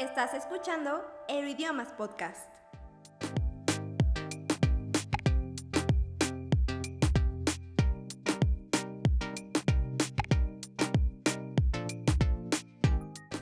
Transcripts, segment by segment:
Estás escuchando Euroidiomas Podcast.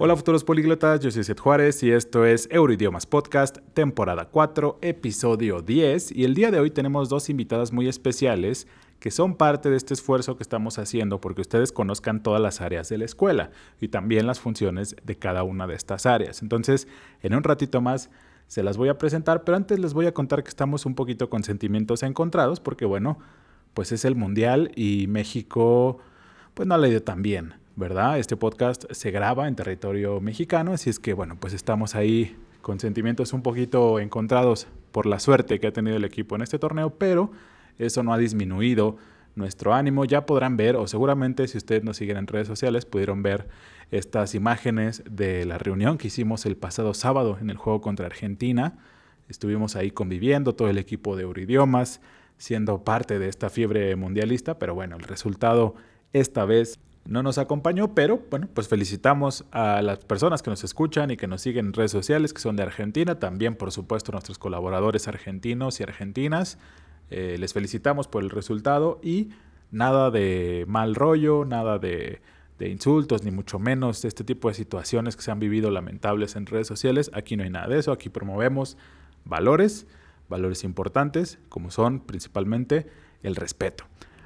Hola futuros políglotas, yo soy Seth Juárez y esto es Euroidiomas Podcast, temporada 4, episodio 10 y el día de hoy tenemos dos invitadas muy especiales que son parte de este esfuerzo que estamos haciendo porque ustedes conozcan todas las áreas de la escuela y también las funciones de cada una de estas áreas. Entonces, en un ratito más se las voy a presentar, pero antes les voy a contar que estamos un poquito con sentimientos encontrados porque bueno, pues es el Mundial y México pues no le ido tan bien. ¿verdad? Este podcast se graba en territorio mexicano, así es que bueno, pues estamos ahí con sentimientos un poquito encontrados por la suerte que ha tenido el equipo en este torneo, pero eso no ha disminuido nuestro ánimo. Ya podrán ver, o seguramente si ustedes nos siguen en redes sociales, pudieron ver estas imágenes de la reunión que hicimos el pasado sábado en el juego contra Argentina. Estuvimos ahí conviviendo, todo el equipo de Euridiomas, siendo parte de esta fiebre mundialista, pero bueno, el resultado esta vez no nos acompañó, pero bueno, pues felicitamos a las personas que nos escuchan y que nos siguen en redes sociales, que son de Argentina, también por supuesto nuestros colaboradores argentinos y argentinas. Eh, les felicitamos por el resultado y nada de mal rollo, nada de, de insultos, ni mucho menos este tipo de situaciones que se han vivido lamentables en redes sociales. Aquí no hay nada de eso, aquí promovemos valores, valores importantes, como son principalmente el respeto.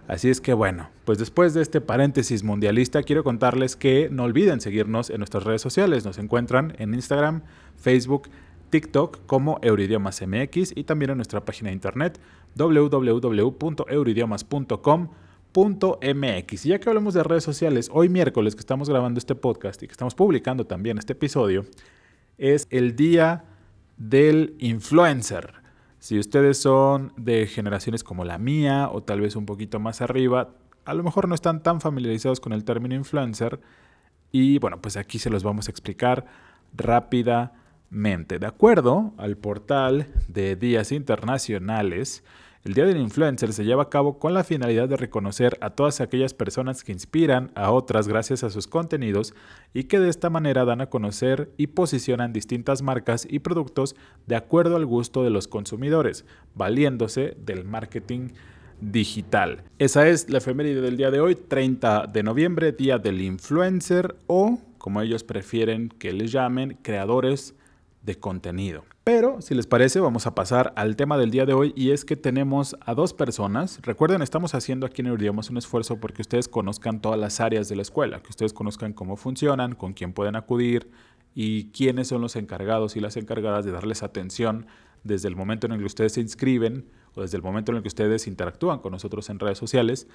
Así es que bueno, pues después de este paréntesis mundialista, quiero contarles que no olviden seguirnos en nuestras redes sociales. Nos encuentran en Instagram, Facebook, TikTok como Euridiomas MX y también en nuestra página de internet www.euridiomas.com.mx. Y ya que hablamos de redes sociales, hoy miércoles que estamos grabando este podcast y que estamos publicando también este episodio, es el día del influencer. Si ustedes son de generaciones como la mía o tal vez un poquito más arriba, a lo mejor no están tan familiarizados con el término influencer. Y bueno, pues aquí se los vamos a explicar De acuerdo al portal de días internacionales, el Día del Influencer se lleva a cabo con la finalidad de reconocer a todas aquellas personas que inspiran a otras gracias a sus contenidos y que de esta manera dan a conocer y posicionan distintas marcas y productos de acuerdo al gusto de los consumidores, valiéndose del marketing digital. Esa es la efeméride del día de hoy, 30 de noviembre, Día del Influencer o, como ellos prefieren que les llamen, creadores de contenido. Pero, si les parece, vamos a pasar al tema del día de hoy y es que tenemos a dos personas. Recuerden, estamos haciendo aquí en Euridiomas un esfuerzo porque ustedes conozcan todas las áreas de la escuela, que ustedes conozcan cómo funcionan, con quién pueden acudir y quiénes son los encargados y las encargadas de darles atención desde el momento en el que ustedes se inscriben o desde el momento en el que ustedes interactúan con nosotros en redes sociales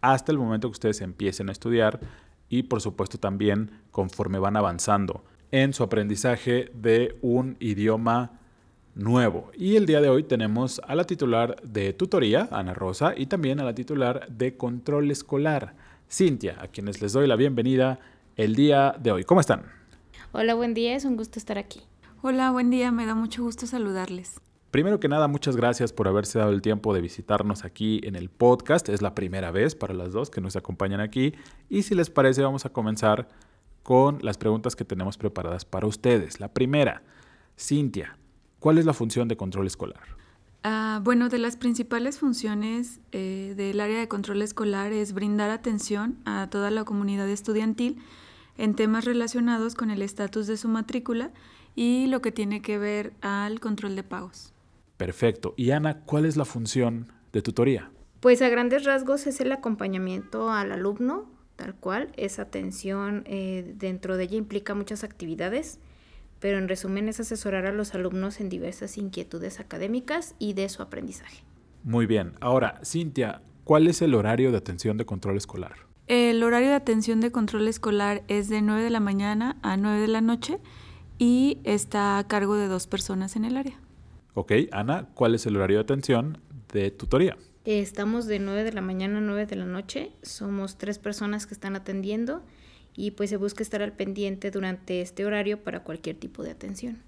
hasta el momento que ustedes empiecen a estudiar y por supuesto también conforme van avanzando en su aprendizaje de un idioma nuevo. Y el día de hoy tenemos a la titular de tutoría, Ana Rosa, y también a la titular de control escolar, Cintia, a quienes les doy la bienvenida el día de hoy. ¿Cómo están? Hola, buen día, es un gusto estar aquí. Hola, buen día, me da mucho gusto saludarles. Primero que nada, muchas gracias por haberse dado el tiempo de visitarnos aquí en el podcast. Es la primera vez para las dos que nos acompañan aquí. Y si les parece, vamos a comenzar con las preguntas que tenemos preparadas para ustedes. La primera, Cintia, ¿cuál es la función de control escolar? Ah, bueno, de las principales funciones eh, del área de control escolar es brindar atención a toda la comunidad estudiantil en temas relacionados con el estatus de su matrícula y lo que tiene que ver al control de pagos. Perfecto. Y Ana, ¿cuál es la función de tutoría? Pues a grandes rasgos es el acompañamiento al alumno tal cual. Esa atención eh, dentro de ella implica muchas actividades, pero en resumen es asesorar a los alumnos en diversas inquietudes académicas y de su aprendizaje. Muy bien. Ahora, Cintia, ¿cuál es el horario de atención de control escolar? El horario de atención de control escolar es de 9 de la mañana a 9 de la noche y está a cargo de dos personas en el área. Ok, Ana, ¿cuál es el horario de atención de tutoría? Estamos de 9 de la mañana a 9 de la noche. Somos tres personas que están atendiendo y pues se busca estar al pendiente durante este horario para cualquier tipo de atención.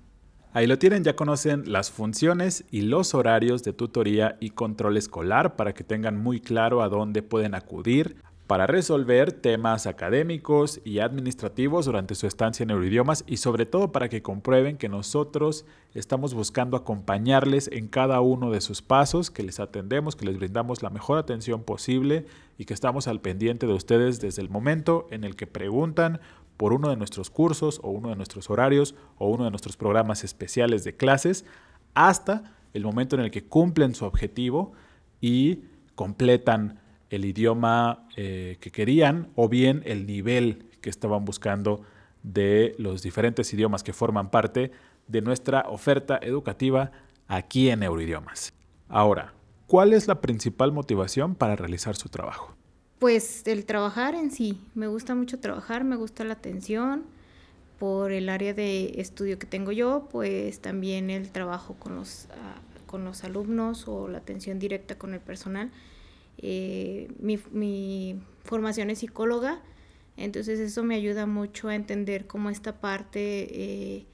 Ahí lo tienen, ya conocen las funciones y los horarios de tutoría y control escolar para que tengan muy claro a dónde pueden acudir. Para resolver temas académicos y administrativos durante su estancia en Euroidiomas y sobre todo para que comprueben que nosotros estamos buscando acompañarles en cada uno de sus pasos, que les atendemos, que les brindamos la mejor atención posible y que estamos al pendiente de ustedes desde el momento en el que preguntan por uno de nuestros cursos o uno de nuestros horarios o uno de nuestros programas especiales de clases hasta el momento en el que cumplen su objetivo y completan el idioma eh, que querían o bien el nivel que estaban buscando de los diferentes idiomas que forman parte de nuestra oferta educativa aquí en Euroidiomas. Ahora, ¿cuál es la principal motivación para realizar su trabajo? Pues el trabajar en sí. Me gusta mucho trabajar, me gusta la atención. Por el área de estudio que tengo yo, pues también el trabajo con los, ah, con los alumnos o la atención directa con el personal eh, mi, formación es psicóloga, entonces eso me ayuda mucho a entender cómo esta parte eh,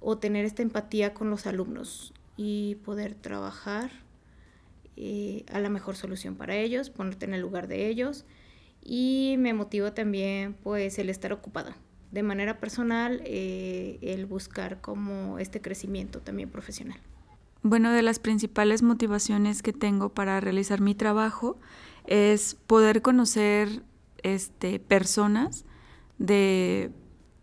o tener esta empatía con los alumnos y poder trabajar eh, a la mejor solución para ellos, ponerte en el lugar de ellos y me motiva también pues el estar ocupada. De manera personal, el buscar como este crecimiento también profesional. Bueno, de las principales motivaciones que tengo para realizar mi trabajo es poder conocer este, personas de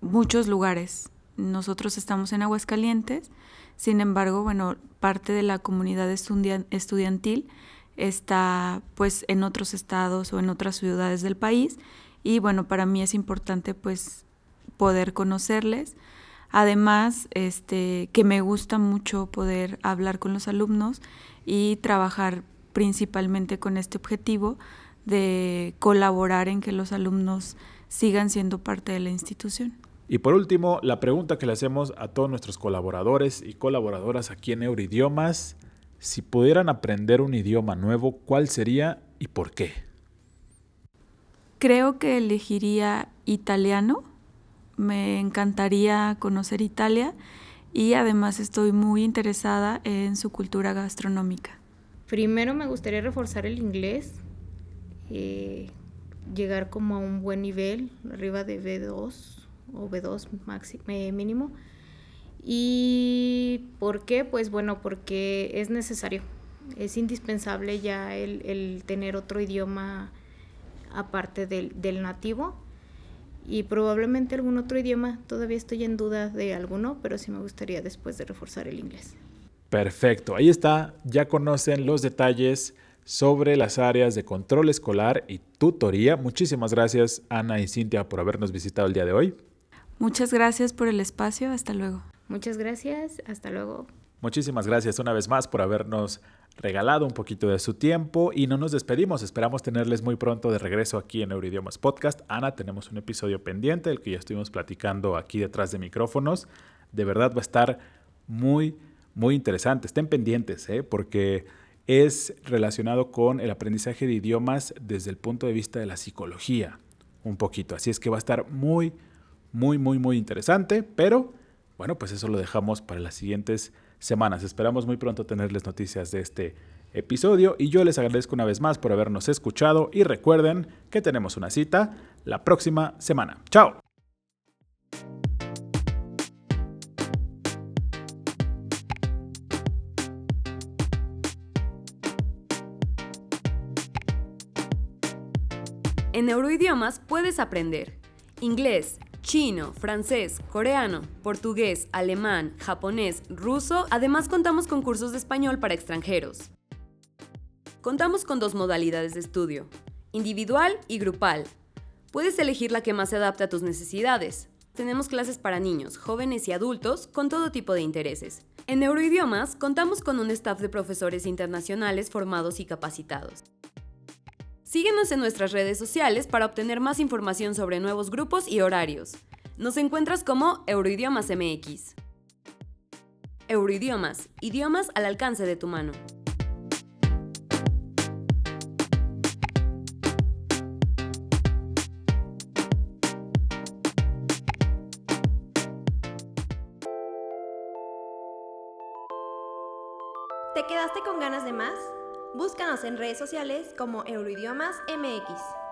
muchos lugares. Nosotros estamos en Aguascalientes, sin embargo, bueno, parte de la comunidad estudiantil está pues en otros estados o en otras ciudades del país y bueno, para mí es importante pues poder conocerles, Además, este, que me gusta mucho poder hablar con los alumnos y trabajar principalmente con este objetivo de colaborar en que los alumnos sigan siendo parte de la institución. Y por último, la pregunta que le hacemos a todos nuestros colaboradores y colaboradoras aquí en Euridiomas, si pudieran aprender un idioma nuevo, ¿cuál sería y por qué? Creo que elegiría italiano me encantaría conocer Italia y además estoy muy interesada en su cultura gastronómica. Primero me gustaría reforzar el inglés, eh, llegar como a un buen nivel, arriba de B2 o B2 máximo, eh, mínimo. ¿Y por qué? Pues bueno, porque es necesario, es indispensable ya el, tener otro idioma aparte del nativo y probablemente algún otro idioma. Todavía estoy en duda de alguno, pero sí me gustaría después de reforzar el inglés. Perfecto, ahí está, ya conocen los detalles sobre las áreas de control escolar y tutoría. Muchísimas gracias Ana y Cintia por habernos visitado el día de hoy. Muchas gracias por el espacio, hasta luego. Muchas gracias, hasta luego. Muchísimas gracias una vez más por habernos regalado un poquito de su tiempo y no nos despedimos. Esperamos tenerles muy pronto de regreso aquí en Euridiomas Podcast. Ana, tenemos un episodio pendiente, el que ya estuvimos platicando aquí detrás de micrófonos. De verdad va a estar muy, muy interesante. Estén pendientes, ¿eh? porque es relacionado con el aprendizaje de idiomas desde el punto de vista de la psicología, un poquito. Así es que va a estar muy, muy, muy, muy interesante, pero bueno, pues eso lo dejamos para las siguientes semanas. Esperamos muy pronto tenerles noticias de este episodio y yo les agradezco una vez más por habernos escuchado y recuerden que tenemos una cita la próxima semana. ¡Chao! En Neuroidiomas puedes aprender inglés, chino, francés, coreano, portugués, alemán, japonés, ruso, además contamos con cursos de español para extranjeros. Contamos con dos modalidades de estudio, individual y grupal. Puedes elegir la que más se adapte a tus necesidades. Tenemos clases para niños, jóvenes y adultos con todo tipo de intereses. En Neuroidiomas contamos con un staff de profesores internacionales formados y capacitados. Síguenos en nuestras redes sociales para obtener más información sobre nuevos grupos y horarios. Nos encuentras como Euroidiomas MX. Euroidiomas, idiomas al alcance de tu mano. ¿Te quedaste con ganas de más? Búscanos en redes sociales como Euroidiomas MX.